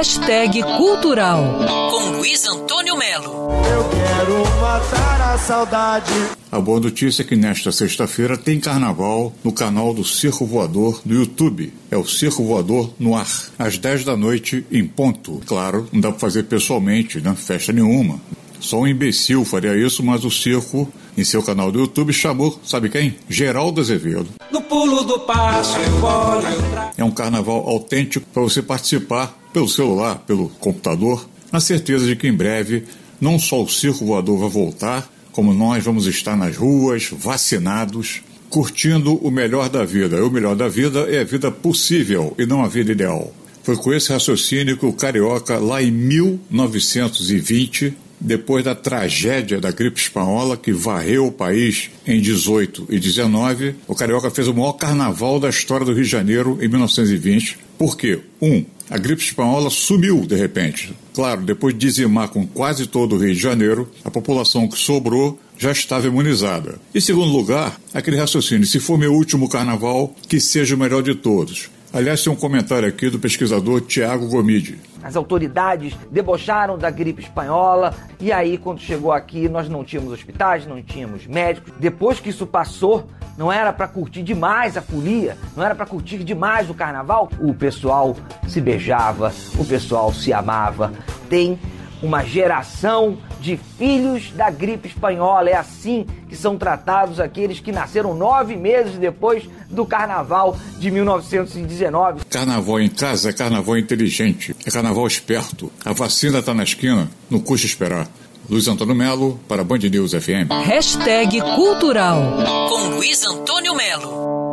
Hashtag Cultural com Luiz Antônio Melo. Eu quero matar a saudade. A boa notícia é que nesta sexta-feira tem carnaval no canal do Circo Voador no YouTube. É o Circo Voador no ar, às 10 da noite em ponto. Claro, não dá para fazer pessoalmente, né? Festa nenhuma. Só um imbecil faria isso, mas o circo, em seu canal do YouTube, chamou, sabe quem? Geraldo Azevedo. No pulo do passo eu olho É um carnaval autêntico para você participar pelo celular, pelo computador, na certeza de que em breve não só o circo voador vai voltar, como nós vamos estar nas ruas, vacinados, curtindo o melhor da vida. E o melhor da vida é a vida possível e não a vida ideal. Foi com esse raciocínio que o Carioca, lá em 1920, depois da tragédia da gripe espanhola que varreu o país em 18 e 19, o Carioca fez o maior carnaval da história do Rio de Janeiro em 1920. Por quê? Um, a gripe espanhola sumiu de repente. Claro, depois de dizimar com quase todo o Rio de Janeiro, a população que sobrou já estava imunizada. E segundo lugar, aquele raciocínio: se for meu último carnaval, que seja o melhor de todos. Aliás, tem um comentário aqui do pesquisador Tiago Gomide. As autoridades debocharam da gripe espanhola e aí, quando chegou aqui, nós não tínhamos hospitais, não tínhamos médicos. Depois que isso passou, não era para curtir demais a folia, não era para curtir demais o carnaval. O pessoal se beijava, o pessoal se amava. Tem uma geração de filhos da gripe espanhola. É assim que são tratados aqueles que nasceram nove meses depois do carnaval de 1919. Carnaval em casa é carnaval inteligente, é carnaval esperto. A vacina está na esquina, não custa esperar. Luiz Antônio Melo, para Band News FM. Hashtag Cultural com Luiz Antônio Melo.